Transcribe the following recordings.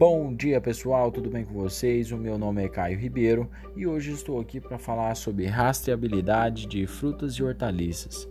Bom dia pessoal, tudo bem com vocês? O meu nome é Caio Ribeiro e hoje estou aqui para falar sobre rastreabilidade de frutas e hortaliças.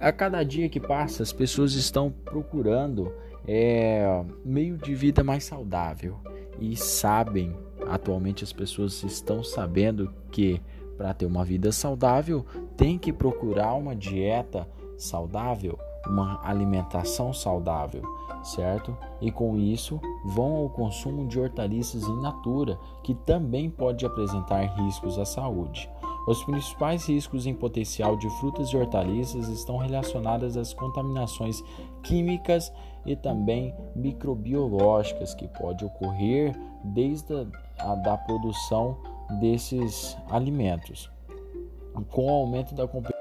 A cada dia que passa, as pessoas estão procurando é, meio de vida mais saudável e sabem, atualmente as pessoas estão sabendo que para ter uma vida saudável tem que procurar uma dieta saudável uma alimentação saudável, certo? E com isso vão ao consumo de hortaliças in natura, que também pode apresentar riscos à saúde. Os principais riscos em potencial de frutas e hortaliças estão relacionados às contaminações químicas e também microbiológicas que pode ocorrer desde a da produção desses alimentos. Com o aumento da competição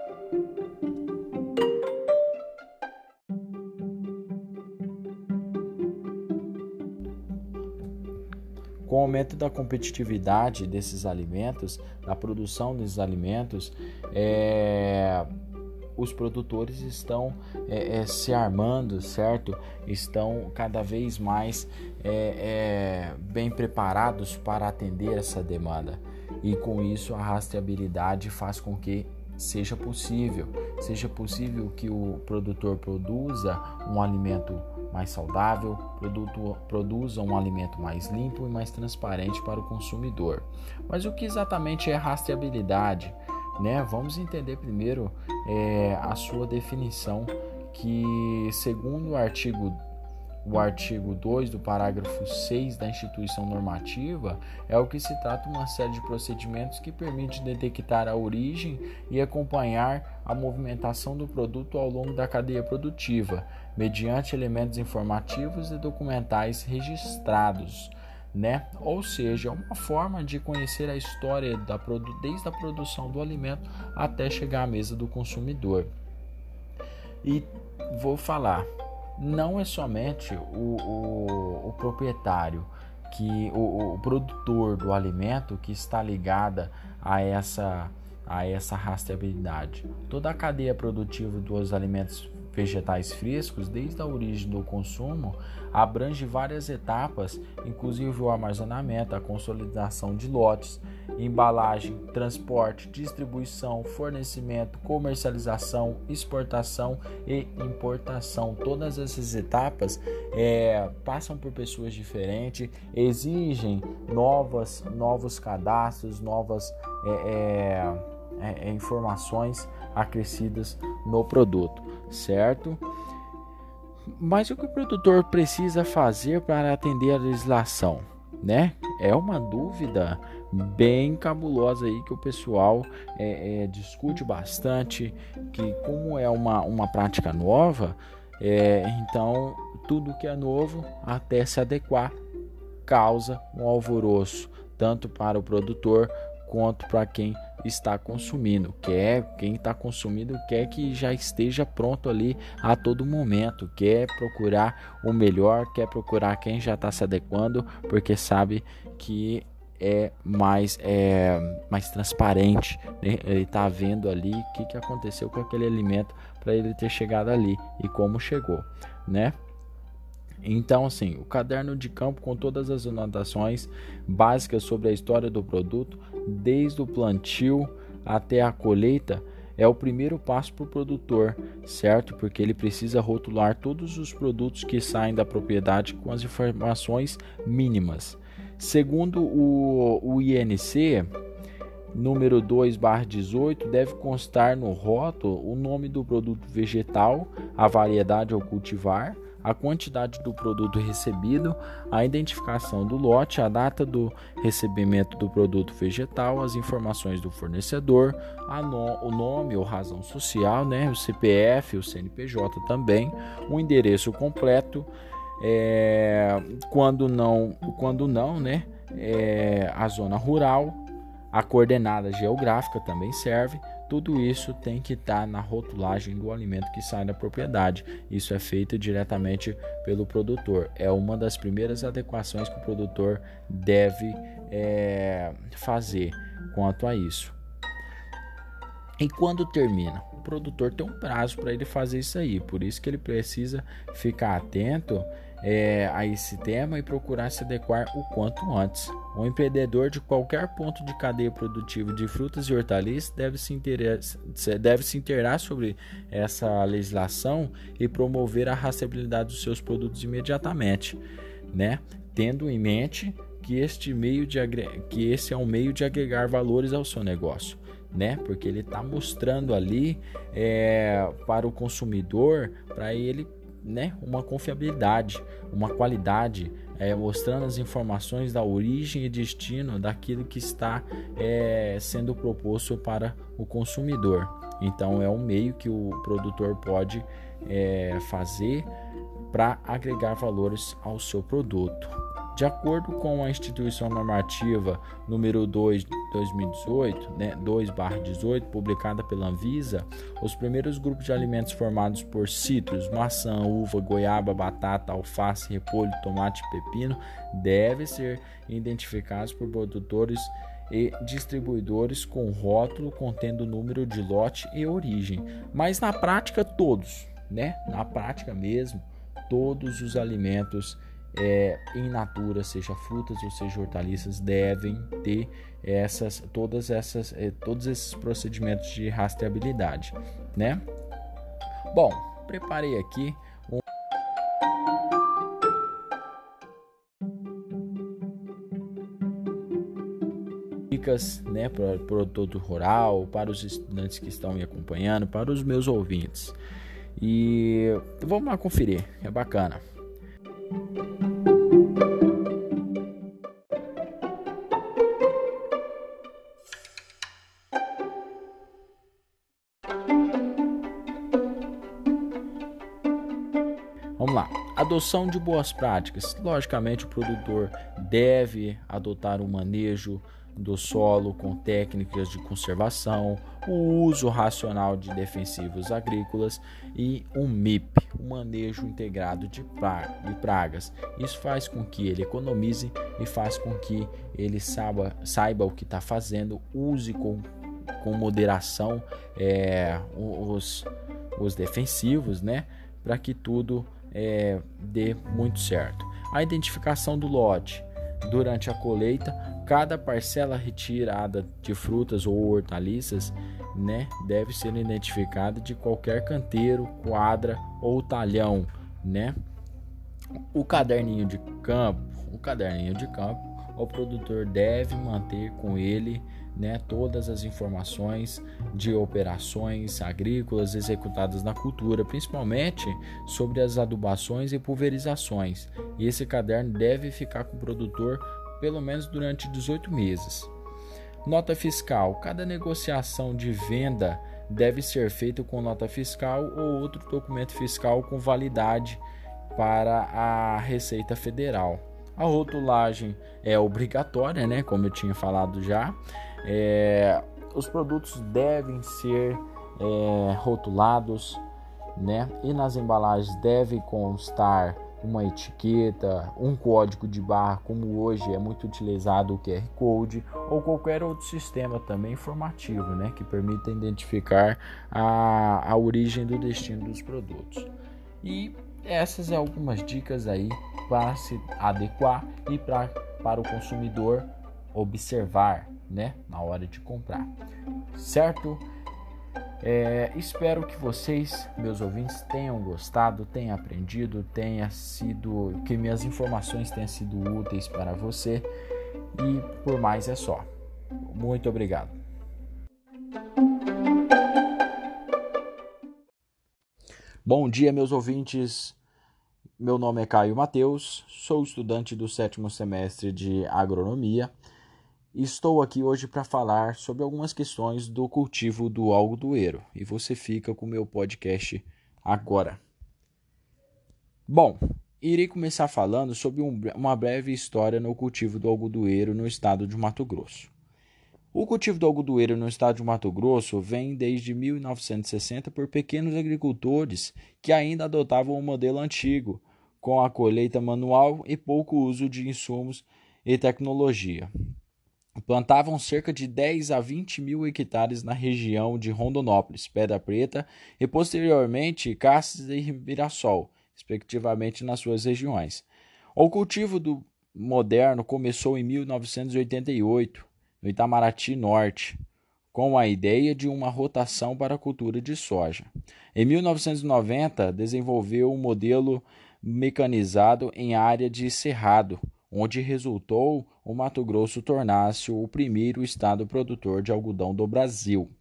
aumento da competitividade desses alimentos, da produção desses alimentos, é, os produtores estão é, é, se armando, certo? Estão cada vez mais é, é, bem preparados para atender essa demanda. E com isso, a rastreabilidade faz com que seja possível, seja possível que o produtor produza um alimento mais saudável, produto, produza um alimento mais limpo e mais transparente para o consumidor. Mas o que exatamente é rastreabilidade? Né? Vamos entender primeiro é, a sua definição, que segundo o artigo o artigo 2 do parágrafo 6 da instituição normativa é o que se trata uma série de procedimentos que permite detectar a origem e acompanhar a movimentação do produto ao longo da cadeia produtiva, mediante elementos informativos e documentais registrados. Né? Ou seja, uma forma de conhecer a história da desde a produção do alimento até chegar à mesa do consumidor. E vou falar, não é somente o, o, o proprietário, que o, o, produtor do alimento que está ligada a essa, a essa rastreabilidade. Toda a cadeia produtiva dos alimentos vegetais frescos, desde a origem do consumo, abrange várias etapas, inclusive o armazenamento, a consolidação de lotes, embalagem, transporte, distribuição, fornecimento, comercialização, exportação e importação. Todas essas etapas é, passam por pessoas diferentes, exigem novas, novos cadastros, novas é, é, é informações acrescidas no produto, certo? Mas o que o produtor precisa fazer para atender a legislação, né? É uma dúvida bem cabulosa aí que o pessoal é, é, discute bastante, que como é uma, uma prática nova, é, então tudo que é novo até se adequar causa um alvoroço tanto para o produtor quanto para quem está consumindo. Quer quem está consumindo quer que já esteja pronto ali a todo momento. Quer procurar o melhor, quer procurar quem já está se adequando, porque sabe que é mais é mais transparente. Né? Ele está vendo ali o que, que aconteceu com aquele alimento para ele ter chegado ali e como chegou, né? Então, assim, o caderno de campo com todas as anotações básicas sobre a história do produto, desde o plantio até a colheita, é o primeiro passo para o produtor, certo? Porque ele precisa rotular todos os produtos que saem da propriedade com as informações mínimas. Segundo o, o INC, número 2/18, deve constar no rótulo o nome do produto vegetal, a variedade ao cultivar, a quantidade do produto recebido, a identificação do lote, a data do recebimento do produto vegetal, as informações do fornecedor, no, o nome ou razão social, né, o CPF, o CNPJ também, o endereço completo, é, quando não, quando não, né, é, a zona rural, a coordenada geográfica também serve tudo isso tem que estar tá na rotulagem do alimento que sai da propriedade. Isso é feito diretamente pelo produtor. É uma das primeiras adequações que o produtor deve é, fazer quanto a isso. E quando termina? O produtor tem um prazo para ele fazer isso aí, por isso que ele precisa ficar atento é, a esse tema e procurar se adequar o quanto antes. O empreendedor de qualquer ponto de cadeia produtiva de frutas e hortaliças deve se, deve se interar sobre essa legislação e promover a rastreabilidade dos seus produtos imediatamente, né? tendo em mente que este meio de que esse é um meio de agregar valores ao seu negócio, né? Porque ele está mostrando ali é, para o consumidor, para ele, né, uma confiabilidade, uma qualidade, é, mostrando as informações da origem e destino daquilo que está é, sendo proposto para o consumidor. Então é um meio que o produtor pode é, fazer para agregar valores ao seu produto. De acordo com a instituição normativa número 2 de 2018, né, 2/18, publicada pela Anvisa, os primeiros grupos de alimentos formados por citros, maçã, uva, goiaba, batata, alface, repolho, tomate e pepino devem ser identificados por produtores e distribuidores com rótulo contendo número de lote e origem, mas na prática todos, né? Na prática mesmo, todos os alimentos é, in natura, seja frutas ou seja hortaliças, devem ter essas, todas essas, é, todos esses procedimentos de rastreabilidade, né? Bom, preparei aqui dicas, né, para o produto rural, para os estudantes que estão me acompanhando, para os meus ouvintes. E vamos lá conferir, é bacana. Adoção de boas práticas. Logicamente, o produtor deve adotar um manejo do solo com técnicas de conservação, o uso racional de defensivos agrícolas e um MIP, um manejo integrado de, pragas. Isso faz com que ele economize e faz com que ele saiba, saiba o que está fazendo, use com, com moderação é, os, os defensivos, né, para que tudo é, dê muito certo. A identificação do lote durante a colheita Cada parcela retirada de frutas ou hortaliças né, deve ser identificada de qualquer canteiro, quadra ou talhão, né? O caderninho de campo, o caderninho de campo, o produtor deve manter com ele, né, todas as informações de operações agrícolas executadas na cultura, principalmente sobre as adubações e pulverizações. E esse caderno deve ficar com o produtor pelo menos durante 18 meses. Nota fiscal: cada negociação de venda deve ser feita com nota fiscal ou outro documento fiscal com validade para a Receita Federal. A rotulagem é obrigatória, né? Como eu tinha falado já. É, os produtos devem ser é, rotulados, né? E nas embalagens deve constar uma etiqueta, um código de barra, como hoje é muito utilizado o QR Code, ou qualquer outro sistema também informativo, né, que permita identificar a, a origem do destino dos produtos. E essas são algumas dicas aí para se adequar e pra, para o consumidor observar, né, na hora de comprar, certo? É, espero que vocês, meus ouvintes, tenham gostado, tenham aprendido, tenha sido que minhas informações tenham sido úteis para você. E por mais é só. Muito obrigado. Bom dia, meus ouvintes. Meu nome é Caio Mateus, sou estudante do sétimo semestre de agronomia Estou aqui hoje para falar sobre algumas questões do cultivo do algodoeiro e você fica com o meu podcast agora. Bom, irei começar falando sobre um, uma breve história no cultivo do algodoeiro no estado de Mato Grosso. O cultivo do algodoeiro no estado de Mato Grosso vem desde 1960 por pequenos agricultores que ainda adotavam o modelo antigo, com a colheita manual e pouco uso de insumos e tecnologia plantavam cerca de 10 a 20 mil hectares na região de Rondonópolis, Pedra Preta e posteriormente Cáceres e Mirassol, respectivamente, nas suas regiões. O cultivo do moderno começou em 1988, no Itamaraty Norte, com a ideia de uma rotação para a cultura de soja. Em 1990, desenvolveu um modelo mecanizado em área de cerrado, onde resultou o Mato Grosso tornar-se o primeiro estado produtor de algodão do Brasil.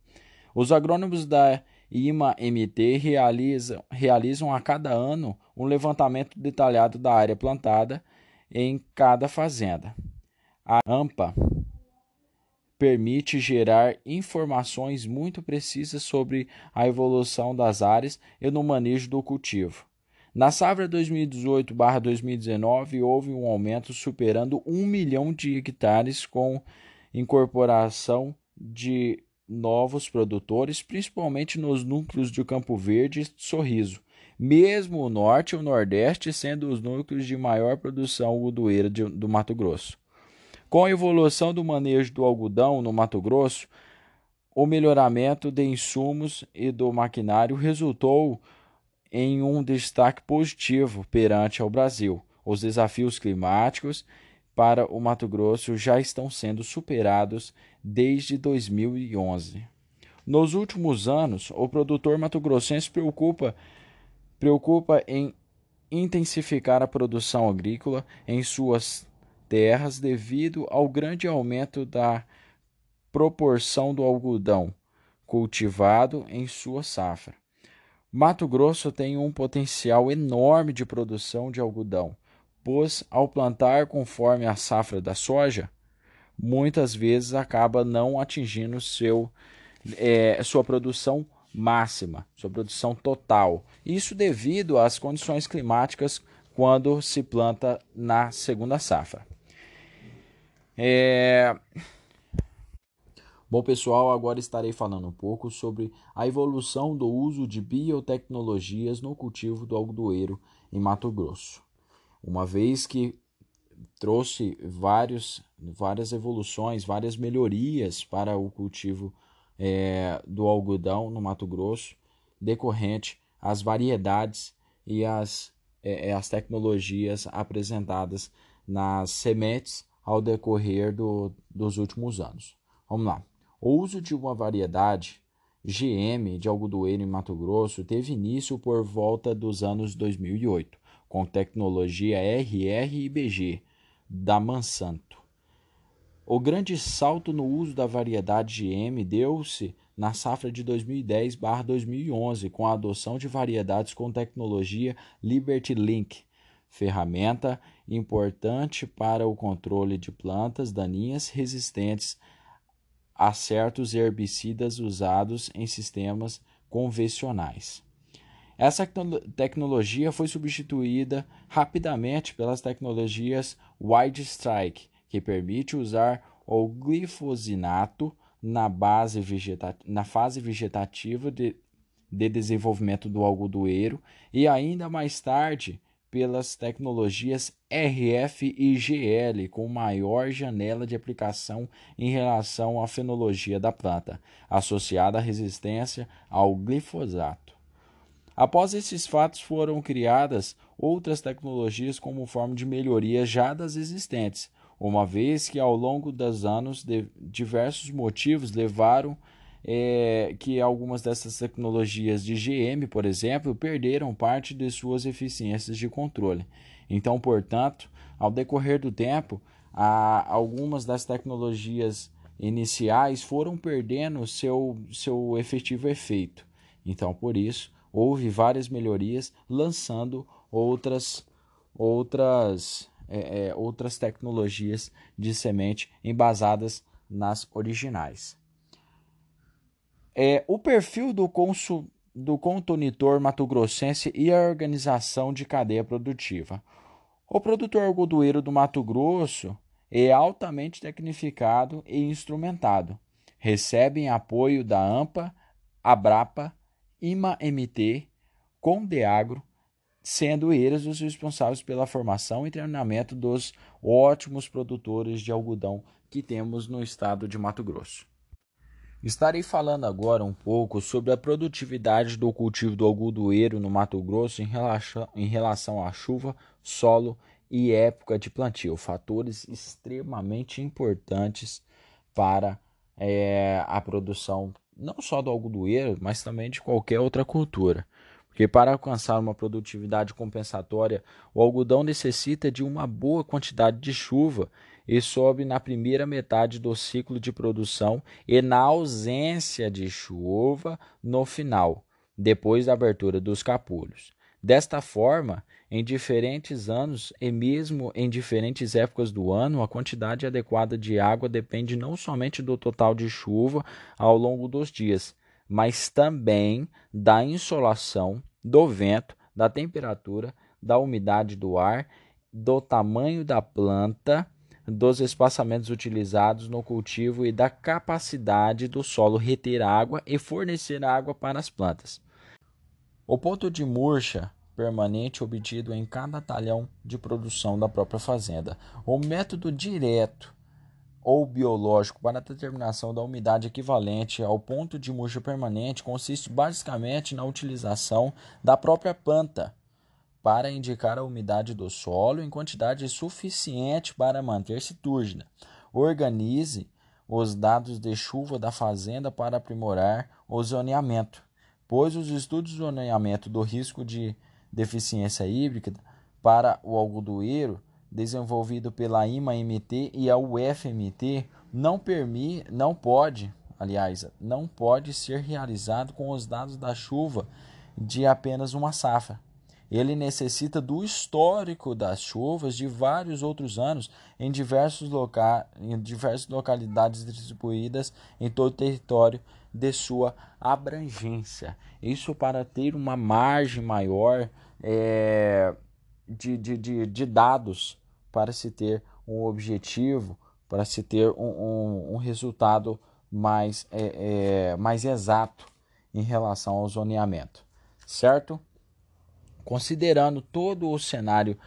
Os agrônomos da IMA-MT realizam, realizam a cada ano um levantamento detalhado da área plantada em cada fazenda. A AMPA permite gerar informações muito precisas sobre a evolução das áreas e no manejo do cultivo. Na safra 2018-2019, houve um aumento superando um milhão de hectares com incorporação de novos produtores, principalmente nos núcleos de Campo Verde e Sorriso, mesmo o norte e o nordeste sendo os núcleos de maior produção algodoeira do Mato Grosso. Com a evolução do manejo do algodão no Mato Grosso, o melhoramento de insumos e do maquinário resultou em um destaque positivo perante ao Brasil. Os desafios climáticos para o Mato Grosso já estão sendo superados desde 2011. Nos últimos anos, o produtor mato-grossense preocupa, preocupa em intensificar a produção agrícola em suas terras devido ao grande aumento da proporção do algodão cultivado em sua safra. Mato Grosso tem um potencial enorme de produção de algodão, pois ao plantar conforme a safra da soja, muitas vezes acaba não atingindo seu, é, sua produção máxima, sua produção total. Isso devido às condições climáticas quando se planta na segunda safra. É... Bom, pessoal, agora estarei falando um pouco sobre a evolução do uso de biotecnologias no cultivo do algodoeiro em Mato Grosso. Uma vez que trouxe vários, várias evoluções, várias melhorias para o cultivo é, do algodão no Mato Grosso, decorrente às variedades e às, é, as tecnologias apresentadas nas sementes ao decorrer do, dos últimos anos. Vamos lá. O uso de uma variedade GM de algodoeiro em Mato Grosso teve início por volta dos anos 2008, com tecnologia RR e BG da Monsanto. O grande salto no uso da variedade GM deu-se na safra de 2010/2011, com a adoção de variedades com tecnologia Liberty Link, ferramenta importante para o controle de plantas daninhas resistentes a certos herbicidas usados em sistemas convencionais. Essa tecnologia foi substituída rapidamente pelas tecnologias Wide Strike, que permite usar o glifosinato na, base na fase vegetativa de, de desenvolvimento do algodoeiro e ainda mais tarde pelas tecnologias RF e GL, com maior janela de aplicação em relação à fenologia da planta, associada à resistência ao glifosato. Após esses fatos, foram criadas outras tecnologias como forma de melhoria já das existentes, uma vez que ao longo dos anos diversos motivos levaram é, que algumas dessas tecnologias de GM, por exemplo, perderam parte de suas eficiências de controle. Então, portanto, ao decorrer do tempo, a, algumas das tecnologias iniciais foram perdendo seu, seu efetivo efeito. Então, por isso, houve várias melhorias, lançando outras, outras, é, é, outras tecnologias de semente embasadas nas originais. É, o perfil do, consul, do contonitor mato-grossense e a organização de cadeia produtiva. O produtor algodoeiro do Mato Grosso é altamente tecnificado e instrumentado. Recebem apoio da AMPA, Abrapa, IMA-MT, Condeagro, sendo eles os responsáveis pela formação e treinamento dos ótimos produtores de algodão que temos no estado de Mato Grosso. Estarei falando agora um pouco sobre a produtividade do cultivo do algodoeiro no Mato Grosso em relação, em relação à chuva, solo e época de plantio, fatores extremamente importantes para é, a produção não só do algodoeiro, mas também de qualquer outra cultura. Porque para alcançar uma produtividade compensatória, o algodão necessita de uma boa quantidade de chuva e sobe na primeira metade do ciclo de produção e na ausência de chuva no final, depois da abertura dos capulhos. Desta forma, em diferentes anos e mesmo em diferentes épocas do ano, a quantidade adequada de água depende não somente do total de chuva ao longo dos dias, mas também da insolação, do vento, da temperatura, da umidade do ar, do tamanho da planta dos espaçamentos utilizados no cultivo e da capacidade do solo reter água e fornecer água para as plantas. O ponto de murcha permanente obtido em cada talhão de produção da própria fazenda. O método direto ou biológico para a determinação da umidade equivalente ao ponto de murcha permanente consiste basicamente na utilização da própria planta para indicar a umidade do solo em quantidade suficiente para manter-se túrgida. Organize os dados de chuva da fazenda para aprimorar o zoneamento, pois os estudos de zoneamento do risco de deficiência hídrica para o algodoeiro desenvolvido pela IMA-MT e a UFMT não permite, não pode, aliás, não pode ser realizado com os dados da chuva de apenas uma safra. Ele necessita do histórico das chuvas de vários outros anos em, diversos loca em diversas localidades distribuídas em todo o território de sua abrangência. Isso para ter uma margem maior é, de, de, de, de, dados para se ter um objetivo, para se ter um, um, um resultado mais, é, é, mais exato em relação ao zoneamento, certo? Considerando todo o cenário,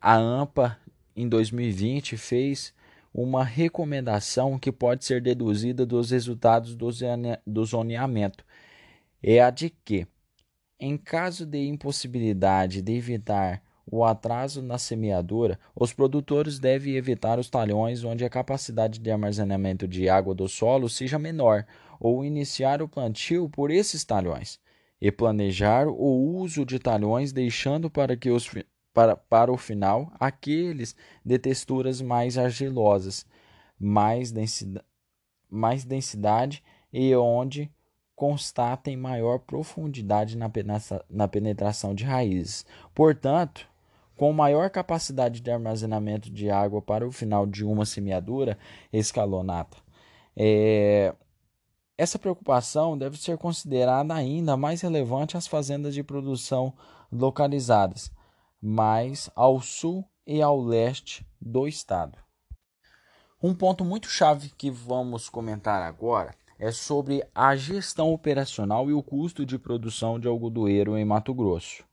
a AMPA em 2020 fez uma recomendação que pode ser deduzida dos resultados do zoneamento. É a de que, em caso de impossibilidade de evitar o atraso na semeadura, os produtores devem evitar os talhões onde a capacidade de armazenamento de água do solo seja menor, ou iniciar o plantio por esses talhões e planejar o uso de talhões, deixando para, que os, para, para o final aqueles de texturas mais argilosas, mais densidade, mais densidade e onde constatem maior profundidade na, na penetração de raízes. Portanto, com maior capacidade de armazenamento de água para o final de uma semeadura escalonada. É, essa preocupação deve ser considerada ainda mais relevante às fazendas de produção localizadas mais ao sul e ao leste do estado. Um ponto muito chave que vamos comentar agora é sobre a gestão operacional e o custo de produção de algodoeiro em Mato Grosso.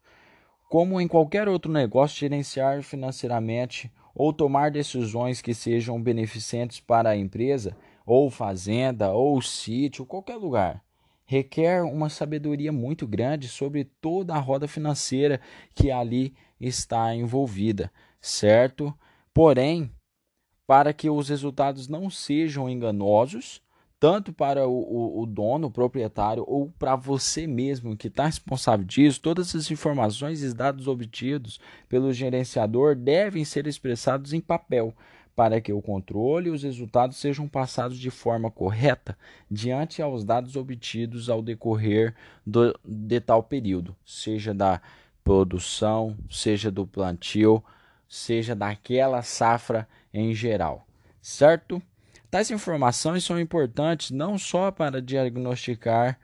Como em qualquer outro negócio, gerenciar financeiramente ou tomar decisões que sejam beneficentes para a empresa ou fazenda, ou sítio, qualquer lugar. Requer uma sabedoria muito grande sobre toda a roda financeira que ali está envolvida, certo? Porém, para que os resultados não sejam enganosos, tanto para o, o, o dono, o proprietário, ou para você mesmo que está responsável disso, todas as informações e dados obtidos pelo gerenciador devem ser expressados em papel, para que o controle e os resultados sejam passados de forma correta diante aos dados obtidos ao decorrer do, de tal período, seja da produção, seja do plantio, seja daquela safra em geral, certo? Tais informações são importantes não só para diagnosticar,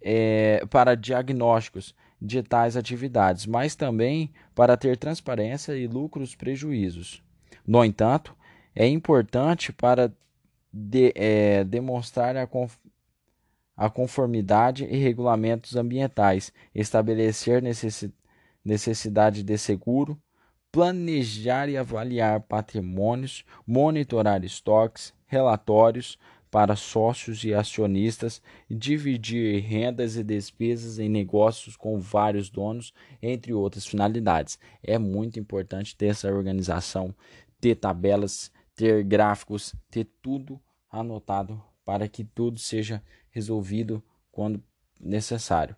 é, para diagnósticos de tais atividades, mas também para ter transparência e lucros prejuízos. No entanto, é importante para de, é, demonstrar a, conf, a conformidade e regulamentos ambientais, estabelecer necessi, necessidade de seguro, planejar e avaliar patrimônios, monitorar estoques, relatórios, para sócios e acionistas dividir rendas e despesas em negócios com vários donos, entre outras finalidades. É muito importante ter essa organização, ter tabelas, ter gráficos, ter tudo anotado para que tudo seja resolvido quando necessário.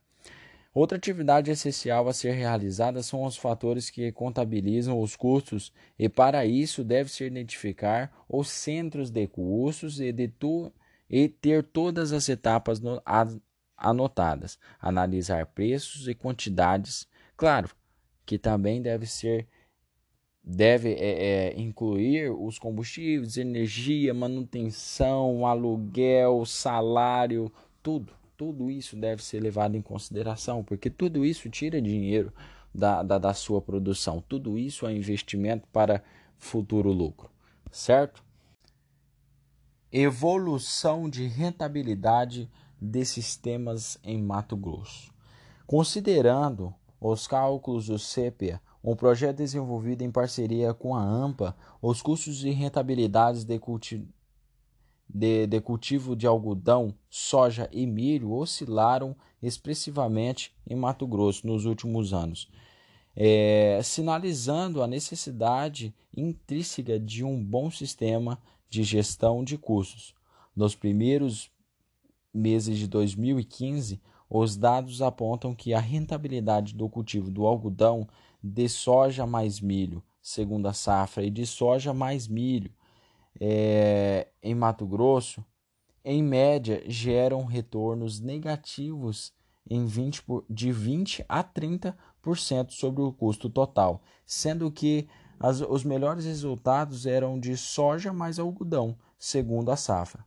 Outra atividade essencial a ser realizada são os fatores que contabilizam os custos, e para isso deve-se identificar os centros de custos e, de tu, e ter todas as etapas no, anotadas, analisar preços e quantidades. Claro que também deve ser deve é, é, incluir os combustíveis, energia, manutenção, aluguel, salário, tudo tudo isso deve ser levado em consideração, porque tudo isso tira dinheiro da, da, da sua produção, tudo isso é investimento para futuro lucro, certo? Evolução de rentabilidade de sistemas em Mato Grosso. Considerando os cálculos do CEPIA, um projeto desenvolvido em parceria com a AMPA, os custos de rentabilidade de, culti de, de cultivo de algodão, soja e milho oscilaram expressivamente em Mato Grosso nos últimos anos, é, sinalizando a necessidade intrínseca de um bom sistema de gestão de custos. Nos primeiros meses de 2015, os dados apontam que a rentabilidade do cultivo do algodão de soja mais milho, segunda safra, e de soja mais milho, é, em Mato Grosso, em média, geram retornos negativos em 20 por, de 20 a 30% sobre o custo total, sendo que as, os melhores resultados eram de soja mais algodão, segundo a safra.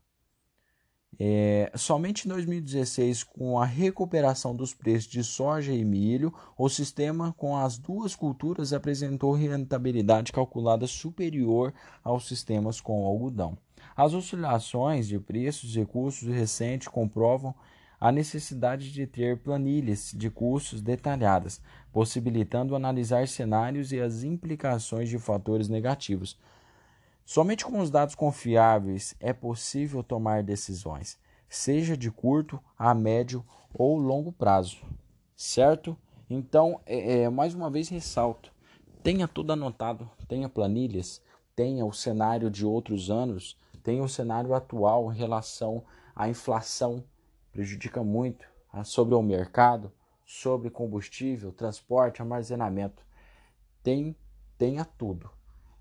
É, somente em 2016, com a recuperação dos preços de soja e milho, o sistema com as duas culturas apresentou rentabilidade calculada superior aos sistemas com algodão. As oscilações de preços e custos recentes comprovam a necessidade de ter planilhas de custos detalhadas, possibilitando analisar cenários e as implicações de fatores negativos Somente com os dados confiáveis é possível tomar decisões, seja de curto, a médio ou longo prazo, certo? Então, é, é, mais uma vez ressalto: tenha tudo anotado, tenha planilhas, tenha o cenário de outros anos, tenha o cenário atual em relação à inflação, prejudica muito ah, sobre o mercado, sobre combustível, transporte, armazenamento. Tem, tenha tudo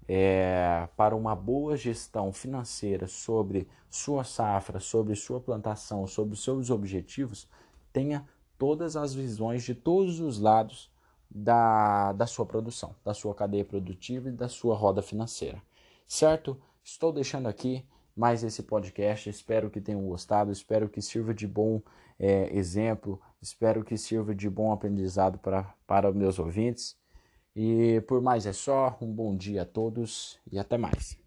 é, para uma boa gestão financeira sobre sua safra, sobre sua plantação, sobre seus objetivos, tenha todas as visões de todos os lados da, da sua produção, da sua cadeia produtiva e da sua roda financeira. Certo? Estou deixando aqui mais esse podcast. Espero que tenham gostado, espero que sirva de bom é, exemplo, espero que sirva de bom aprendizado para, para meus ouvintes. E por mais é só, um bom dia a todos e até mais.